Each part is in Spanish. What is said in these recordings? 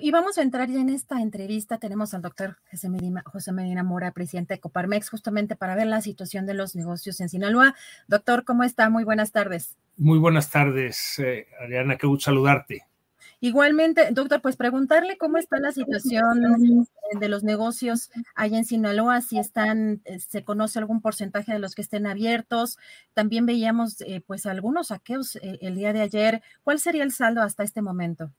Y vamos a entrar ya en esta entrevista. Tenemos al doctor José Medina, José Medina Mora, presidente de Coparmex, justamente para ver la situación de los negocios en Sinaloa. Doctor, ¿cómo está? Muy buenas tardes. Muy buenas tardes, eh, Ariana, qué gusto saludarte. Igualmente, doctor, pues preguntarle cómo está la situación de los negocios allá en Sinaloa, si están, eh, se conoce algún porcentaje de los que estén abiertos. También veíamos eh, pues algunos saqueos eh, el día de ayer. ¿Cuál sería el saldo hasta este momento?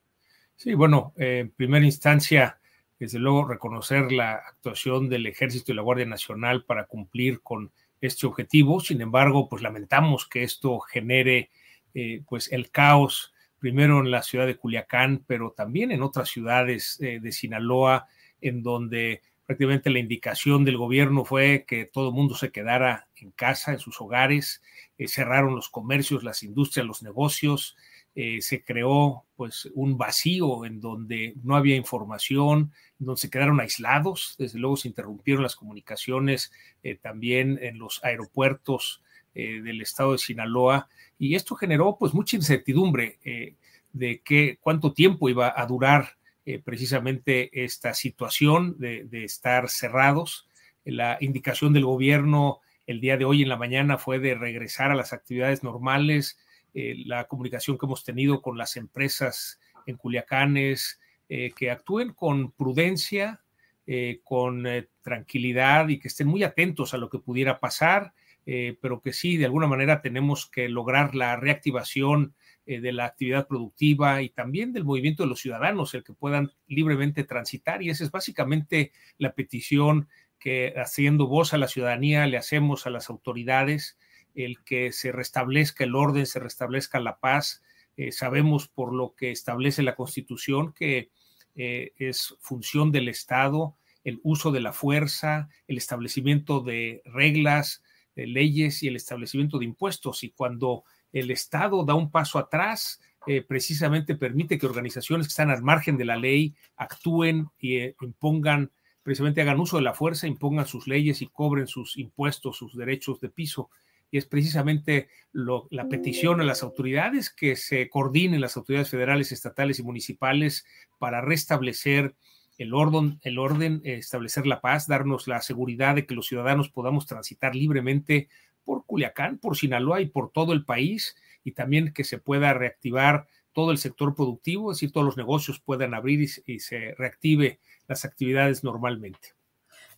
Sí, bueno, eh, en primera instancia, desde luego reconocer la actuación del Ejército y la Guardia Nacional para cumplir con este objetivo. Sin embargo, pues lamentamos que esto genere eh, pues el caos primero en la ciudad de Culiacán, pero también en otras ciudades eh, de Sinaloa, en donde prácticamente la indicación del gobierno fue que todo el mundo se quedara en casa, en sus hogares, cerraron los comercios, las industrias, los negocios, eh, se creó pues un vacío en donde no había información, donde se quedaron aislados, desde luego se interrumpieron las comunicaciones eh, también en los aeropuertos eh, del estado de Sinaloa y esto generó pues mucha incertidumbre de qué, cuánto tiempo iba a durar precisamente esta situación de estar cerrados. La indicación del gobierno el día de hoy en la mañana fue de regresar a las actividades normales, eh, la comunicación que hemos tenido con las empresas en Culiacán es eh, que actúen con prudencia, eh, con tranquilidad y que estén muy atentos a lo que pudiera pasar, pero que sí, de alguna manera tenemos que lograr la reactivación de la actividad productiva y también del movimiento de los ciudadanos, el que puedan libremente transitar. Y esa es básicamente la petición que haciendo voz a la ciudadanía le hacemos a las autoridades el que se restablezca el orden, se restablezca la paz. Eh, sabemos por lo que establece la Constitución que eh, es función del Estado el uso de la fuerza, el establecimiento de reglas, de leyes y el establecimiento de impuestos. Y cuando el Estado da un paso atrás, eh, precisamente permite que organizaciones que están al margen de la ley actúen y impongan, precisamente hagan uso de la fuerza, impongan sus leyes y cobren sus impuestos, sus derechos de piso y es precisamente lo, la petición a las autoridades que se coordinen las autoridades federales, estatales y municipales para restablecer el orden, el orden, establecer la paz, darnos la seguridad de que los ciudadanos podamos transitar libremente por Culiacán, por Sinaloa y por todo el país, y también que se pueda reactivar todo el sector productivo, es decir, todos los negocios puedan abrir y, y se reactive las actividades normalmente.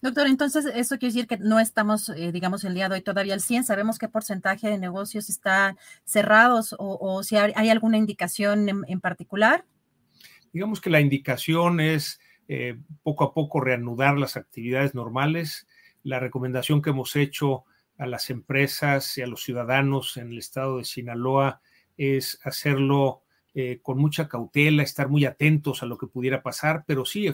Doctor, entonces eso quiere decir que no estamos, eh, digamos, el día de hoy todavía al 100. ¿Sabemos qué porcentaje de negocios están cerrados o, si hay, alguna indicación en, en, particular? Digamos que la indicación es eh, poco a poco reanudar las actividades normales. La recomendación que hemos hecho a las empresas y a los ciudadanos en el estado de Sinaloa es hacerlo eh, con mucha cautela, estar muy atentos a lo que pudiera pasar, pero sí,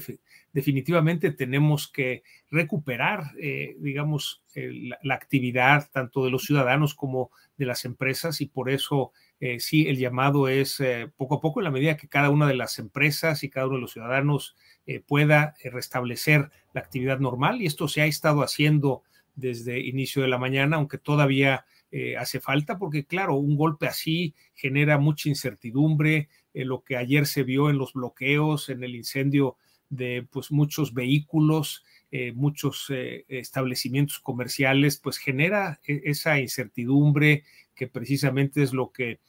definitivamente tenemos que recuperar, eh, digamos, eh, la, la, actividad tanto de los ciudadanos como de las empresas y por eso eh, sí, el llamado es poco a poco, en la medida que cada una de las empresas y cada uno de los ciudadanos pueda restablecer la actividad normal y esto se ha estado haciendo desde inicio de la mañana, aunque todavía eh, hace falta, porque claro, un golpe así genera mucha incertidumbre, eh, lo que ayer se vio en los bloqueos, en el incendio de pues, muchos vehículos, eh, muchos establecimientos comerciales, pues genera e, esa incertidumbre que precisamente es lo que,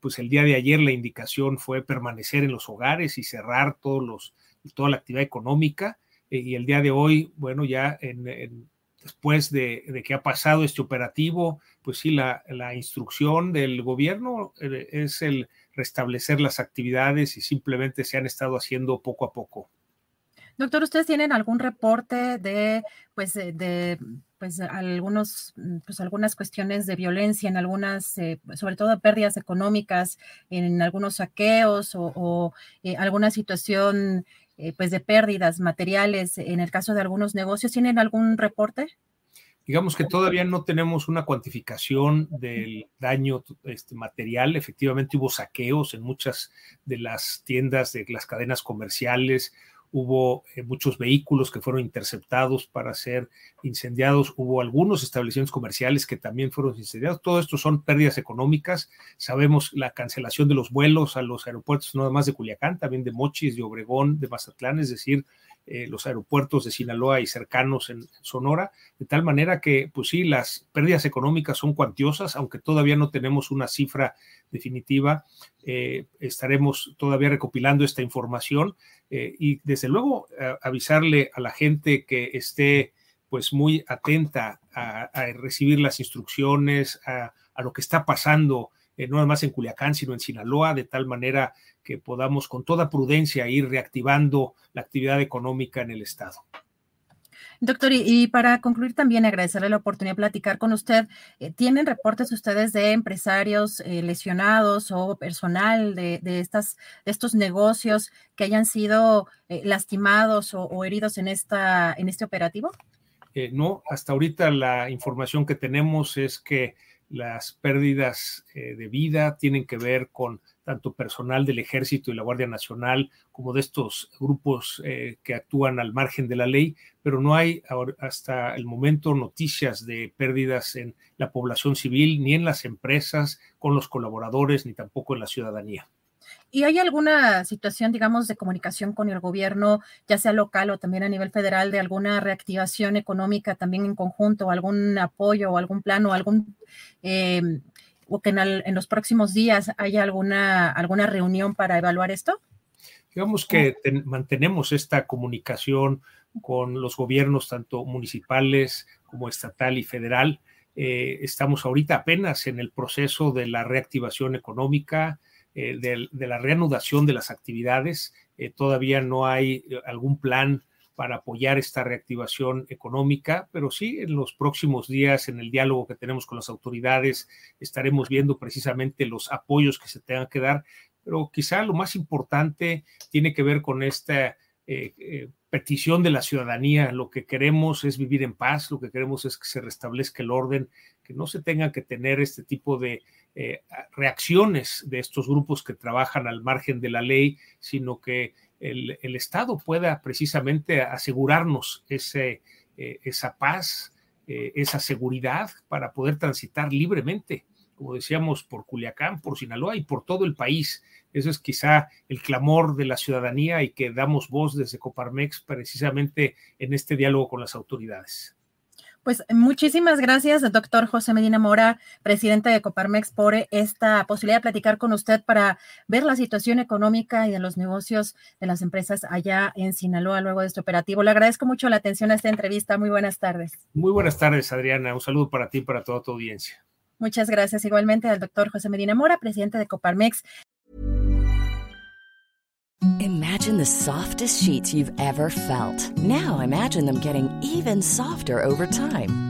pues el día de ayer la indicación fue permanecer en los hogares y cerrar todos los, toda la actividad económica. y el día de hoy, bueno, ya en, después de, que ha pasado este operativo, pues sí, la, instrucción del gobierno es el restablecer las actividades y simplemente se han estado haciendo poco a poco. Doctor, ¿ustedes tienen algún reporte de, pues, de, pues, algunos, pues, algunas cuestiones de violencia en algunas, eh, sobre todo pérdidas económicas, en algunos saqueos o, eh, alguna situación, eh, pues, de pérdidas materiales en el caso de algunos negocios? ¿Tienen algún reporte? Digamos que todavía no tenemos una cuantificación del daño este, material. Efectivamente hubo saqueos en muchas de las tiendas de las cadenas comerciales, hubo eh, muchos vehículos que fueron interceptados para ser incendiados, hubo algunos establecimientos comerciales que también fueron incendiados. Todo esto son pérdidas económicas. Sabemos la cancelación de los vuelos a los aeropuertos, no más de Culiacán, también de Mochis, de Obregón, de Mazatlán, es decir, eh, los aeropuertos de Sinaloa y cercanos en, Sonora, de tal manera que, pues sí, las pérdidas económicas son cuantiosas, aunque todavía no tenemos una cifra definitiva, eh, estaremos todavía recopilando esta información eh, y desde luego avisarle a la gente que esté pues muy atenta a, recibir las instrucciones, a, a, lo que está pasando, no nada más en Culiacán, sino en Sinaloa, de tal manera que podamos con toda prudencia ir reactivando la actividad económica en el Estado. Doctor, y, para concluir también agradecerle la oportunidad de platicar con usted. Eh, ¿Tienen reportes ustedes de empresarios eh, lesionados o personal de, estas, estos negocios que hayan sido eh, lastimados o, heridos en, esta, en este operativo? no, hasta ahorita la información que tenemos es que las pérdidas de vida tienen que ver con tanto personal del ejército y la Guardia Nacional como de estos grupos eh, que actúan al margen de la ley, pero no hay hasta el momento noticias de pérdidas en la población civil, ni en las empresas, con los colaboradores, ni tampoco en la ciudadanía. ¿Y hay alguna situación, digamos, de comunicación con el gobierno, ya sea local o también a nivel federal, de alguna reactivación económica también en conjunto, algún apoyo o algún plano, algún eh, o que en, los próximos días haya alguna, alguna reunión para evaluar esto? Digamos que mantenemos esta comunicación con los gobiernos, tanto municipales como estatal y federal. Eh, estamos ahorita apenas en el proceso de la reactivación económica, eh, de, la reanudación de las actividades. Eh, todavía no hay algún plan para apoyar esta reactivación económica, pero sí en los próximos días, en el diálogo que tenemos con las autoridades, estaremos viendo precisamente los apoyos que se tengan que dar, pero quizá lo más importante tiene que ver con esta eh, eh, petición de la ciudadanía. Lo que queremos es vivir en paz, lo que queremos es que se restablezca el orden, que no se tenga que tener este tipo de eh, reacciones de estos grupos que trabajan al margen de la ley, sino que el, Estado pueda precisamente asegurarnos ese, eh, esa paz, eh, esa seguridad para poder transitar libremente, como decíamos, por Culiacán, por Sinaloa y por todo el país. Eso es quizá el clamor de la ciudadanía y que damos voz desde Coparmex precisamente en este diálogo con las autoridades. Pues muchísimas gracias, doctor José Medina Mora, presidente de Coparmex, por esta posibilidad de platicar con usted para ver la situación económica y de los negocios de las empresas allá en Sinaloa luego de este operativo. Le agradezco mucho la atención a esta entrevista. Muy buenas tardes. Muy buenas tardes, Adriana. Un saludo para ti y para toda tu audiencia. Muchas gracias igualmente al doctor José Medina Mora, presidente de Coparmex. Imagine the softest sheets you've ever felt. Now imagine them getting even softer over time.